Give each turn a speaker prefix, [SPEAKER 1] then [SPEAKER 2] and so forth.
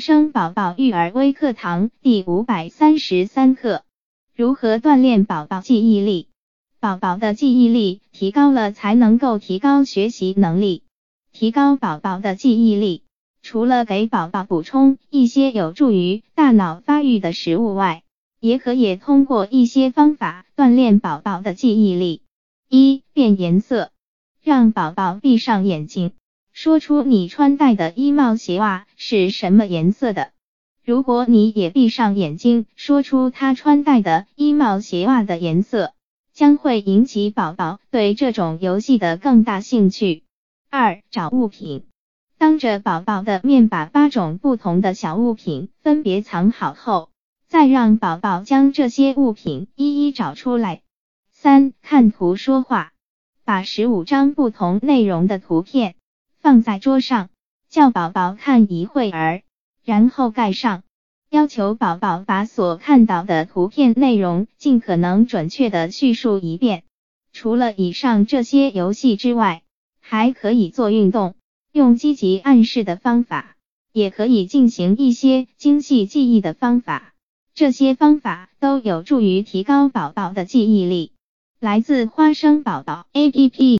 [SPEAKER 1] 生宝宝育儿微课堂第五百三十三课：如何锻炼宝宝记忆力？宝宝的记忆力提高了，才能够提高学习能力。提高宝宝的记忆力，除了给宝宝补充一些有助于大脑发育的食物外，也可以通过一些方法锻炼宝宝的记忆力。一、变颜色，让宝宝闭上眼睛。说出你穿戴的衣帽鞋袜是什么颜色的？如果你也闭上眼睛，说出他穿戴的衣帽鞋袜的颜色，将会引起宝宝对这种游戏的更大兴趣。二、找物品，当着宝宝的面把八种不同的小物品分别藏好后，再让宝宝将这些物品一一找出来。三、看图说话，把十五张不同内容的图片。放在桌上，叫宝宝看一会儿，然后盖上。要求宝宝把所看到的图片内容尽可能准确的叙述一遍。除了以上这些游戏之外，还可以做运动，用积极暗示的方法，也可以进行一些精细记忆的方法。这些方法都有助于提高宝宝的记忆力。来自花生宝宝 APP。